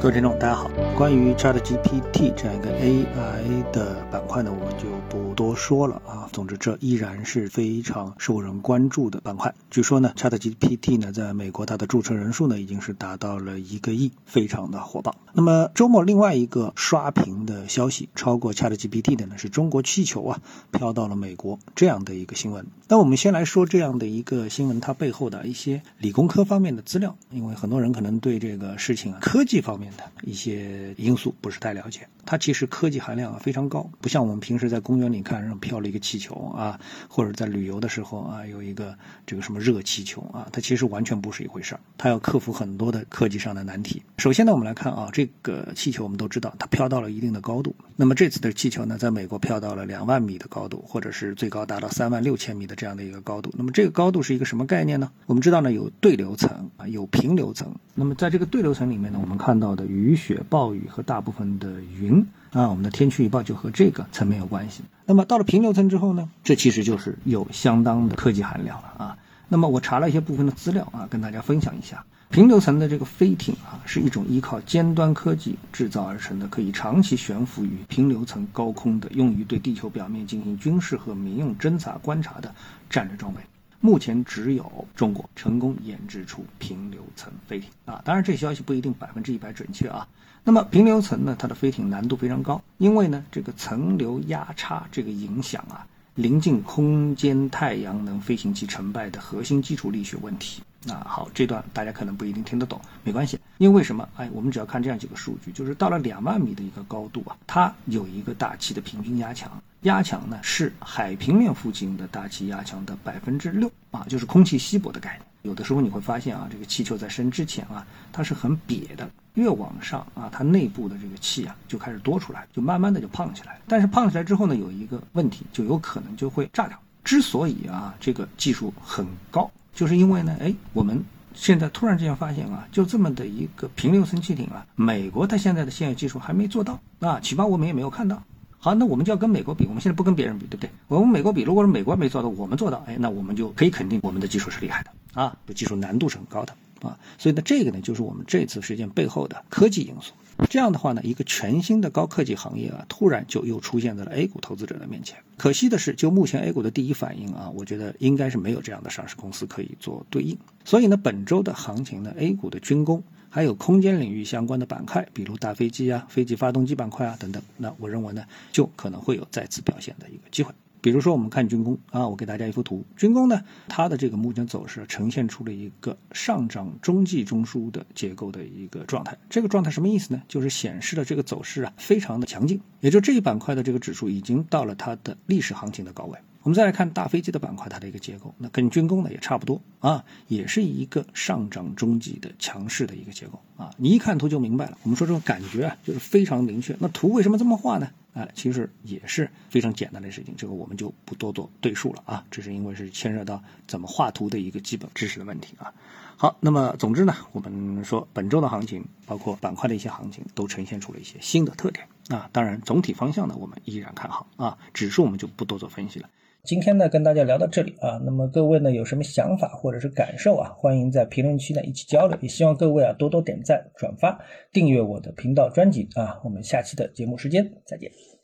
各位听众，大家好。关于 ChatGPT 这样一个 AI 的板块呢，我们就不多说了啊。总之，这依然是非常受人关注的板块。据说呢，ChatGPT 呢，在美国它的注册人数呢，已经是达到了一个亿，非常的火爆。那么周末另外一个刷屏的消息，超过 ChatGPT 的呢，是中国气球啊飘到了美国这样的一个新闻。那我们先来说这样的一个新闻，它背后的一些理工科方面的资料，因为很多人可能对这个事情啊，科技方面。一些因素不是太了解，它其实科技含量啊非常高，不像我们平时在公园里看，上飘了一个气球啊，或者在旅游的时候啊有一个这个什么热气球啊，它其实完全不是一回事儿，它要克服很多的科技上的难题。首先呢，我们来看啊，这个气球我们都知道它飘到了一定的高度，那么这次的气球呢，在美国飘到了两万米的高度，或者是最高达到三万六千米的这样的一个高度。那么这个高度是一个什么概念呢？我们知道呢，有对流层啊，有平流层。那么在这个对流层里面呢，我们看到的雨雪、暴雨和大部分的云啊，我们的天气预报就和这个层面有关系。那么到了平流层之后呢，这其实就是有相当的科技含量了啊。那么我查了一些部分的资料啊，跟大家分享一下。平流层的这个飞艇啊，是一种依靠尖端科技制造而成的，可以长期悬浮于平流层高空的，用于对地球表面进行军事和民用侦察观察的战略装备。目前只有中国成功研制出平流层飞艇啊，当然这消息不一定百分之一百准确啊。那么平流层呢，它的飞艇难度非常高，因为呢这个层流压差这个影响啊，临近空间太阳能飞行器成败的核心基础力学问题。啊，好，这段大家可能不一定听得懂，没关系，因为什么？哎，我们只要看这样几个数据，就是到了两万米的一个高度啊，它有一个大气的平均压强，压强呢是海平面附近的大气压强的百分之六啊，就是空气稀薄的概念。有的时候你会发现啊，这个气球在升之前啊，它是很瘪的，越往上啊，它内部的这个气啊就开始多出来，就慢慢的就胖起来。但是胖起来之后呢，有一个问题，就有可能就会炸掉。之所以啊，这个技术很高。就是因为呢，哎，我们现在突然之间发现啊，就这么的一个平流层气艇啊，美国它现在的现有技术还没做到啊，起码我们也没有看到。好，那我们就要跟美国比，我们现在不跟别人比，对不对？我们美国比，如果是美国没做到，我们做到，哎，那我们就可以肯定我们的技术是厉害的啊，技术难度是很高的啊。所以呢，这个呢，就是我们这次事件背后的科技因素。这样的话呢，一个全新的高科技行业啊，突然就又出现在了 A 股投资者的面前。可惜的是，就目前 A 股的第一反应啊，我觉得应该是没有这样的上市公司可以做对应。所以呢，本周的行情呢，A 股的军工还有空间领域相关的板块，比如大飞机啊、飞机发动机板块啊等等，那我认为呢，就可能会有再次表现的一个机会。比如说，我们看军工啊，我给大家一幅图。军工呢，它的这个目前走势呈现出了一个上涨中继中枢的结构的一个状态。这个状态什么意思呢？就是显示了这个走势啊，非常的强劲。也就这一板块的这个指数已经到了它的历史行情的高位。我们再来看大飞机的板块，它的一个结构，那跟军工呢也差不多啊，也是一个上涨中继的强势的一个结构啊。你一看图就明白了。我们说这种感觉啊，就是非常明确。那图为什么这么画呢？哎，其实也是非常简单的事情，这个我们就不多做对述了啊。这是因为是牵涉到怎么画图的一个基本知识的问题啊。好，那么总之呢，我们说本周的行情，包括板块的一些行情，都呈现出了一些新的特点啊。当然，总体方向呢，我们依然看好啊。指数我们就不多做分析了。今天呢，跟大家聊到这里啊。那么各位呢，有什么想法或者是感受啊？欢迎在评论区呢一起交流。也希望各位啊多多点赞、转发、订阅我的频道专辑啊。我们下期的节目时间再见。